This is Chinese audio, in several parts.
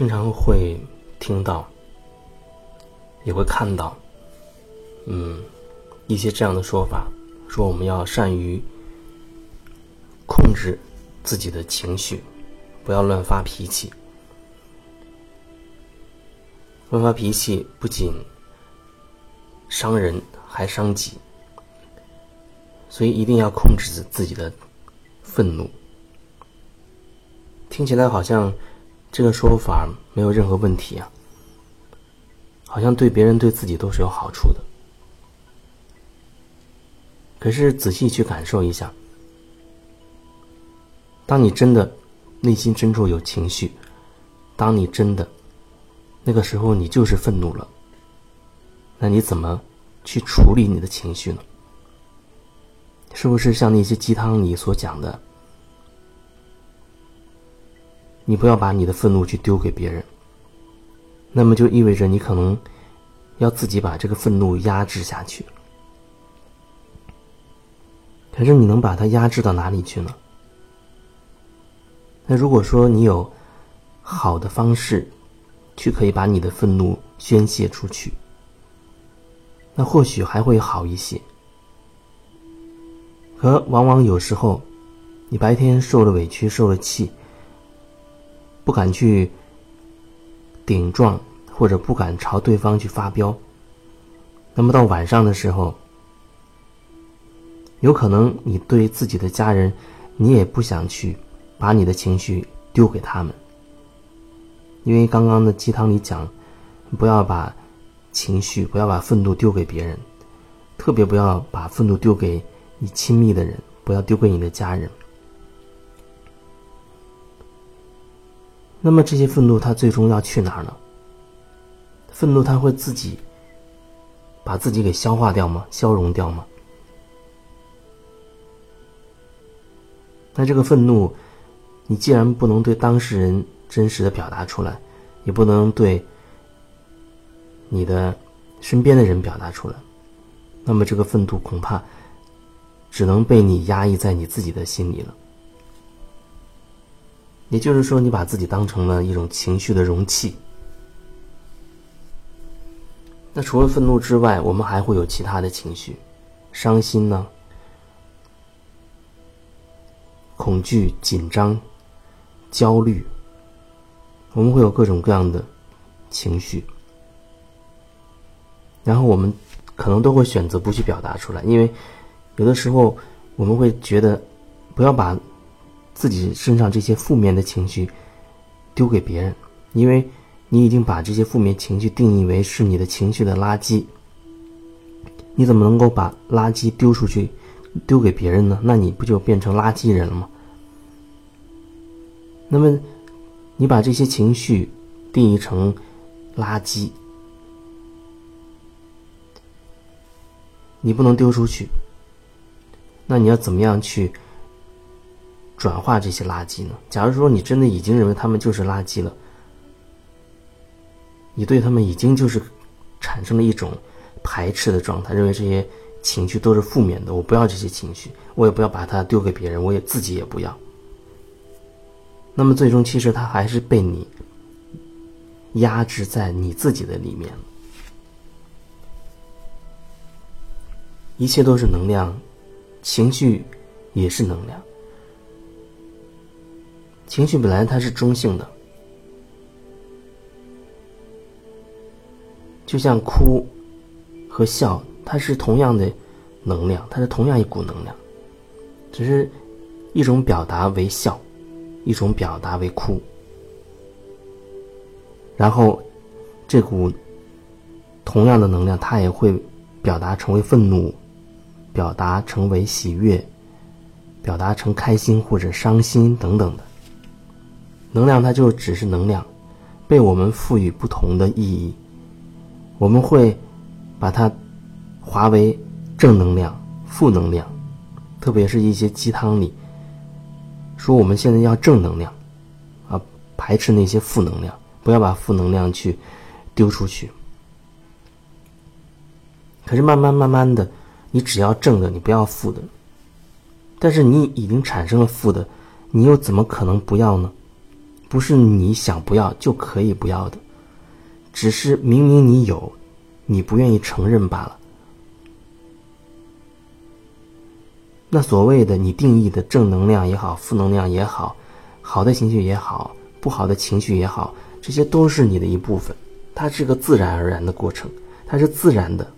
经常会听到，也会看到，嗯，一些这样的说法，说我们要善于控制自己的情绪，不要乱发脾气。乱发脾气不仅伤人，还伤己，所以一定要控制自己的愤怒。听起来好像这个说法没有任何问题啊，好像对别人对自己都是有好处的。可是仔细去感受一下，当你真的内心深处有情绪，当你真的。那个时候你就是愤怒了，那你怎么去处理你的情绪呢？是不是像那些鸡汤里所讲的，你不要把你的愤怒去丢给别人，那么就意味着你可能要自己把这个愤怒压制下去。可是你能把它压制到哪里去呢？那如果说你有好的方式。去可以把你的愤怒宣泄出去，那或许还会好一些。可往往有时候，你白天受了委屈、受了气，不敢去顶撞，或者不敢朝对方去发飙，那么到晚上的时候，有可能你对自己的家人，你也不想去把你的情绪丢给他们。因为刚刚的鸡汤里讲，不要把情绪、不要把愤怒丢给别人，特别不要把愤怒丢给你亲密的人，不要丢给你的家人。那么这些愤怒，它最终要去哪儿呢？愤怒它会自己把自己给消化掉吗？消融掉吗？那这个愤怒，你既然不能对当事人。真实的表达出来，也不能对你的身边的人表达出来，那么这个愤怒恐怕只能被你压抑在你自己的心里了。也就是说，你把自己当成了一种情绪的容器。那除了愤怒之外，我们还会有其他的情绪，伤心呢，恐惧、紧张、焦虑。我们会有各种各样的情绪，然后我们可能都会选择不去表达出来，因为有的时候我们会觉得不要把自己身上这些负面的情绪丢给别人，因为你已经把这些负面情绪定义为是你的情绪的垃圾，你怎么能够把垃圾丢出去丢给别人呢？那你不就变成垃圾人了吗？那么。你把这些情绪定义成垃圾，你不能丢出去。那你要怎么样去转化这些垃圾呢？假如说你真的已经认为他们就是垃圾了，你对他们已经就是产生了一种排斥的状态，认为这些情绪都是负面的，我不要这些情绪，我也不要把它丢给别人，我也自己也不要。那么最终，其实它还是被你压制在你自己的里面。一切都是能量，情绪也是能量。情绪本来它是中性的，就像哭和笑，它是同样的能量，它是同样一股能量，只是一种表达为笑。一种表达为哭，然后这股同样的能量，它也会表达成为愤怒，表达成为喜悦，表达成开心或者伤心等等的能量，它就只是能量，被我们赋予不同的意义，我们会把它划为正能量、负能量，特别是一些鸡汤里。说我们现在要正能量，啊，排斥那些负能量，不要把负能量去丢出去。可是慢慢慢慢的，你只要正的，你不要负的。但是你已经产生了负的，你又怎么可能不要呢？不是你想不要就可以不要的，只是明明你有，你不愿意承认罢了。那所谓的你定义的正能量也好，负能量也好，好的情绪也好，不好的情绪也好，这些都是你的一部分，它是个自然而然的过程，它是自然的，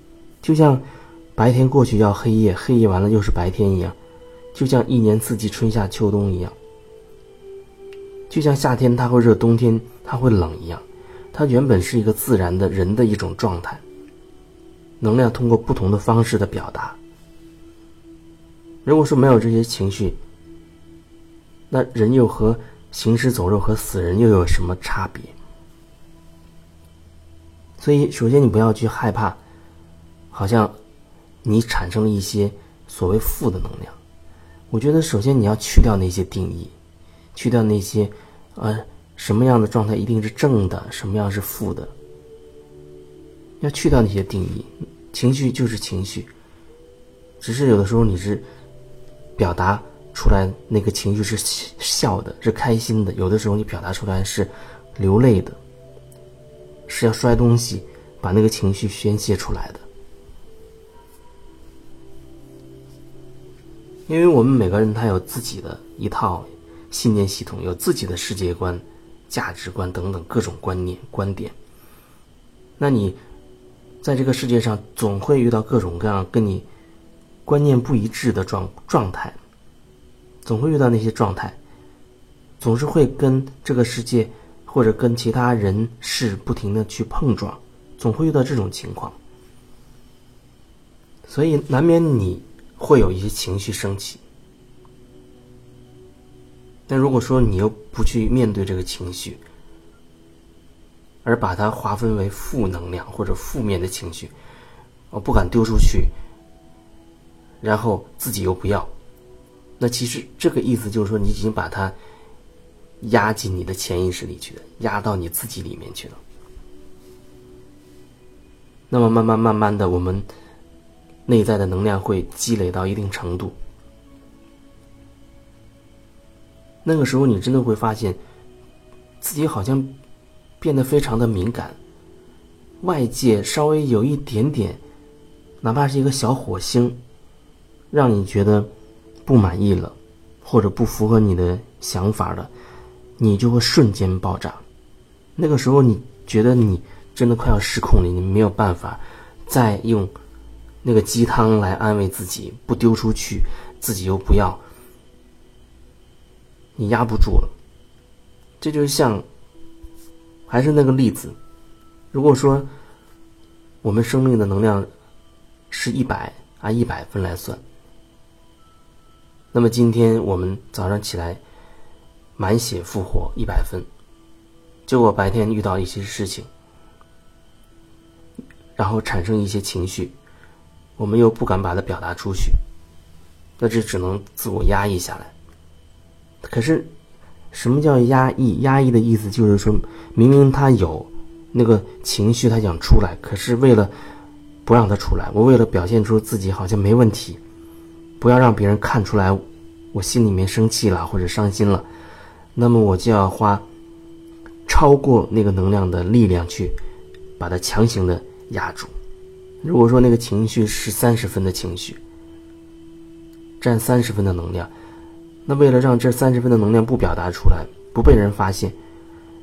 就像白天过去要黑夜，黑夜完了又是白天一样，就像一年四季春夏秋冬一样，就像夏天它会热，冬天它会冷一样，它原本是一个自然的人的一种状态，能量通过不同的方式的表达。如果说没有这些情绪，那人又和行尸走肉和死人又有什么差别？所以，首先你不要去害怕，好像你产生了一些所谓负的能量。我觉得，首先你要去掉那些定义，去掉那些呃什么样的状态一定是正的，什么样是负的，要去掉那些定义。情绪就是情绪，只是有的时候你是。表达出来那个情绪是笑的，是开心的。有的时候你表达出来是流泪的，是要摔东西，把那个情绪宣泄出来的。因为我们每个人他有自己的一套信念系统，有自己的世界观、价值观等等各种观念观点。那你在这个世界上总会遇到各种各样跟你。观念不一致的状状态，总会遇到那些状态，总是会跟这个世界或者跟其他人事不停的去碰撞，总会遇到这种情况，所以难免你会有一些情绪升起。但如果说你又不去面对这个情绪，而把它划分为负能量或者负面的情绪，我不敢丢出去。然后自己又不要，那其实这个意思就是说，你已经把它压进你的潜意识里去了，压到你自己里面去了。那么慢慢慢慢的，我们内在的能量会积累到一定程度，那个时候你真的会发现自己好像变得非常的敏感，外界稍微有一点点，哪怕是一个小火星。让你觉得不满意了，或者不符合你的想法了，你就会瞬间爆炸。那个时候，你觉得你真的快要失控了，你没有办法再用那个鸡汤来安慰自己，不丢出去，自己又不要，你压不住了。这就像，还是那个例子，如果说我们生命的能量是一百，按一百分来算。那么今天我们早上起来满血复活一百分，结果白天遇到一些事情，然后产生一些情绪，我们又不敢把它表达出去，那这只能自我压抑下来。可是，什么叫压抑？压抑的意思就是说，明明他有那个情绪，他想出来，可是为了不让他出来，我为了表现出自己好像没问题。不要让别人看出来，我心里面生气了或者伤心了，那么我就要花超过那个能量的力量去把它强行的压住。如果说那个情绪是三十分的情绪，占三十分的能量，那为了让这三十分的能量不表达出来，不被人发现，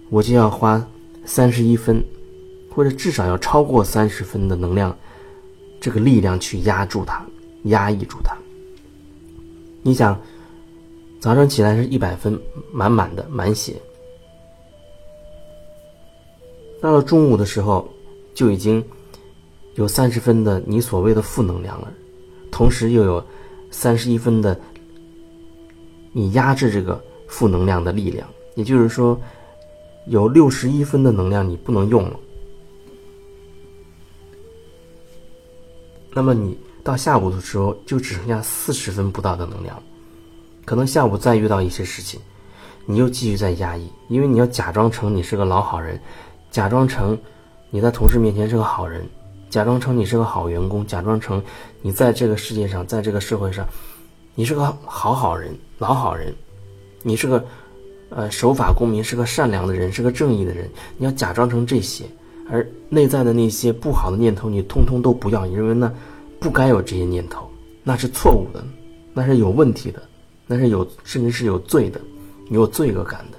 我就要花三十一分，或者至少要超过三十分的能量，这个力量去压住它，压抑住它。你想，早上起来是一百分，满满的满血，到了中午的时候，就已经有三十分的你所谓的负能量了，同时又有三十一分的你压制这个负能量的力量，也就是说，有六十一分的能量你不能用了，那么你。到下午的时候，就只剩下四十分不到的能量，可能下午再遇到一些事情，你又继续在压抑，因为你要假装成你是个老好人，假装成你在同事面前是个好人，假装成你是个好员工，假装成你在这个世界上，在这个社会上，你是个好好人、老好人，你是个呃，守法公民，是个善良的人，是个正义的人。你要假装成这些，而内在的那些不好的念头，你通通都不要。你认为呢？不该有这些念头，那是错误的，那是有问题的，那是有甚至是有罪的，有罪恶感的。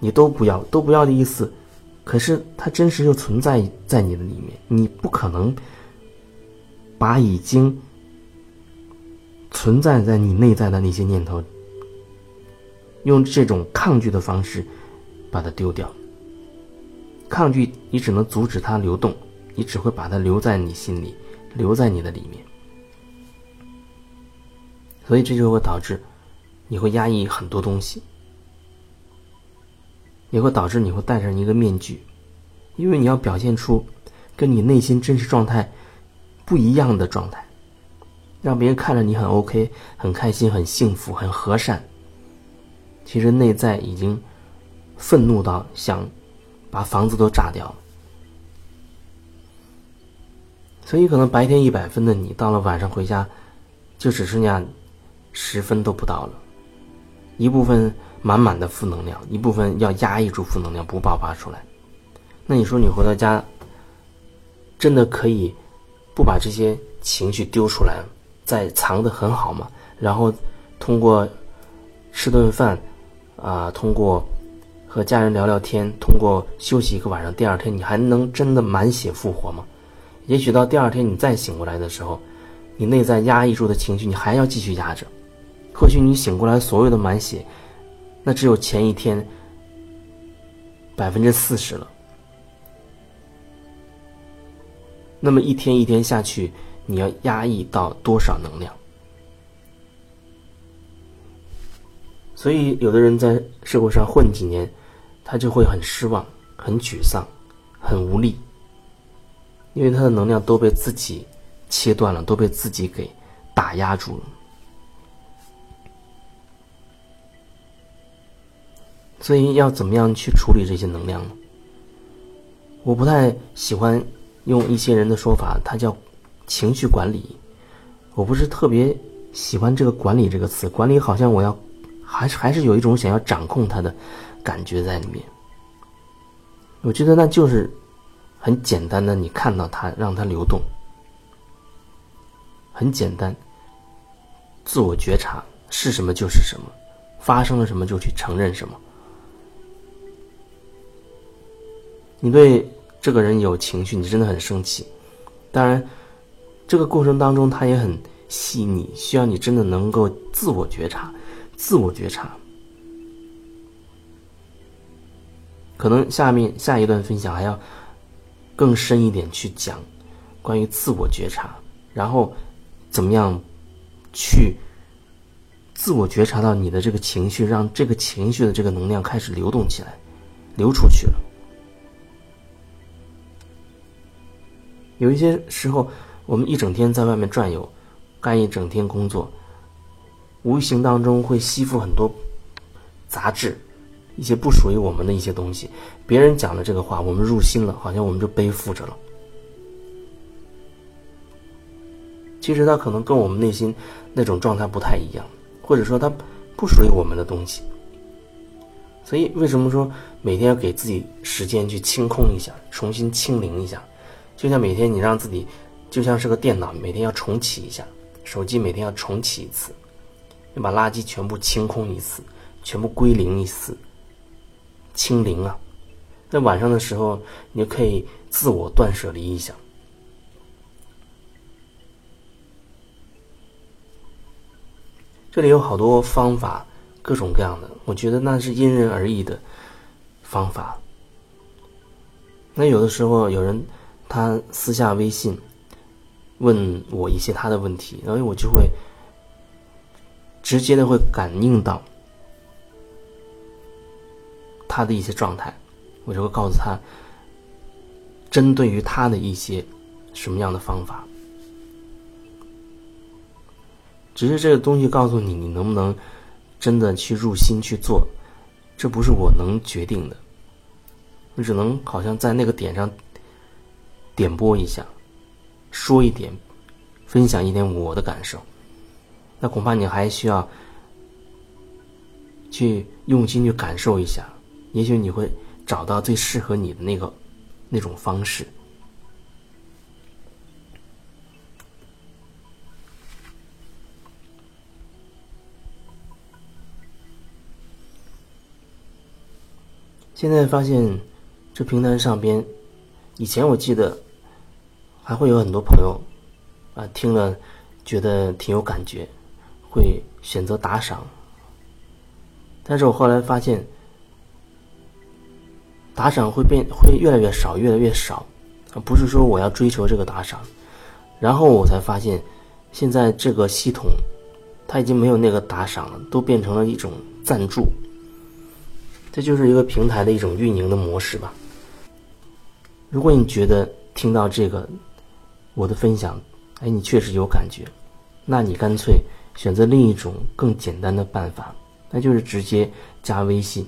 你都不要，都不要的意思。可是它真实又存在在你的里面，你不可能把已经存在在你内在的那些念头。用这种抗拒的方式把它丢掉。抗拒，你只能阻止它流动，你只会把它留在你心里，留在你的里面。所以这就会导致你会压抑很多东西，也会导致你会戴上一个面具，因为你要表现出跟你内心真实状态不一样的状态，让别人看着你很 OK，很开心，很幸福，很和善。其实内在已经愤怒到想把房子都炸掉，所以可能白天一百分的你，到了晚上回家就只剩下十分都不到了。一部分满满的负能量，一部分要压抑住负能量不爆发出来。那你说你回到家真的可以不把这些情绪丢出来，在藏得很好嘛？然后通过吃顿饭。啊，通过和家人聊聊天，通过休息一个晚上，第二天你还能真的满血复活吗？也许到第二天你再醒过来的时候，你内在压抑住的情绪，你还要继续压着。或许你醒过来所有的满血，那只有前一天百分之四十了。那么一天一天下去，你要压抑到多少能量？所以，有的人在社会上混几年，他就会很失望、很沮丧、很无力，因为他的能量都被自己切断了，都被自己给打压住了。所以，要怎么样去处理这些能量呢？我不太喜欢用一些人的说法，它叫情绪管理。我不是特别喜欢这个“管理”这个词，管理好像我要。还是还是有一种想要掌控它的感觉在里面。我觉得那就是很简单的，你看到它，让它流动，很简单。自我觉察是什么就是什么，发生了什么就去承认什么。你对这个人有情绪，你真的很生气。当然，这个过程当中他也很细腻，需要你真的能够自我觉察。自我觉察，可能下面下一段分享还要更深一点去讲关于自我觉察，然后怎么样去自我觉察到你的这个情绪，让这个情绪的这个能量开始流动起来，流出去了。有一些时候，我们一整天在外面转悠，干一整天工作。无形当中会吸附很多杂质，一些不属于我们的一些东西。别人讲的这个话，我们入心了，好像我们就背负着了。其实它可能跟我们内心那种状态不太一样，或者说它不属于我们的东西。所以，为什么说每天要给自己时间去清空一下，重新清零一下？就像每天你让自己，就像是个电脑，每天要重启一下；手机每天要重启一次。要把垃圾全部清空一次，全部归零一次，清零啊！在晚上的时候，你就可以自我断舍离一下。这里有好多方法，各种各样的，我觉得那是因人而异的方法。那有的时候有人他私下微信问我一些他的问题，然后我就会。直接的会感应到他的一些状态，我就会告诉他，针对于他的一些什么样的方法。只是这个东西告诉你，你能不能真的去入心去做，这不是我能决定的。我只能好像在那个点上点拨一下，说一点，分享一点我的感受。那恐怕你还需要去用心去感受一下，也许你会找到最适合你的那个那种方式。现在发现，这平台上边，以前我记得还会有很多朋友啊听了觉得挺有感觉，会选择打赏。但是我后来发现，打赏会变会越来越少，越来越少，啊不是说我要追求这个打赏，然后我才发现，现在这个系统它已经没有那个打赏了，都变成了一种赞助。这就是一个平台的一种运营的模式吧。如果你觉得听到这个我的分享，哎，你确实有感觉，那你干脆选择另一种更简单的办法，那就是直接加微信，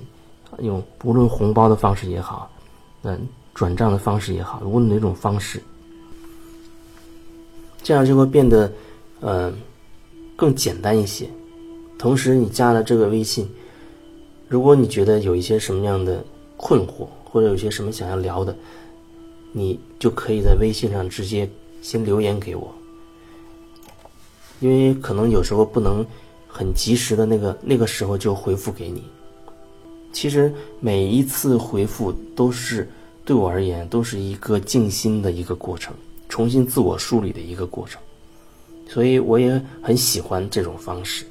用无论红包的方式也好，嗯，转账的方式也好，无论哪种方式，这样就会变得呃更简单一些。同时，你加了这个微信。如果你觉得有一些什么样的困惑，或者有些什么想要聊的，你就可以在微信上直接先留言给我，因为可能有时候不能很及时的那个那个时候就回复给你。其实每一次回复都是对我而言都是一个静心的一个过程，重新自我梳理的一个过程，所以我也很喜欢这种方式。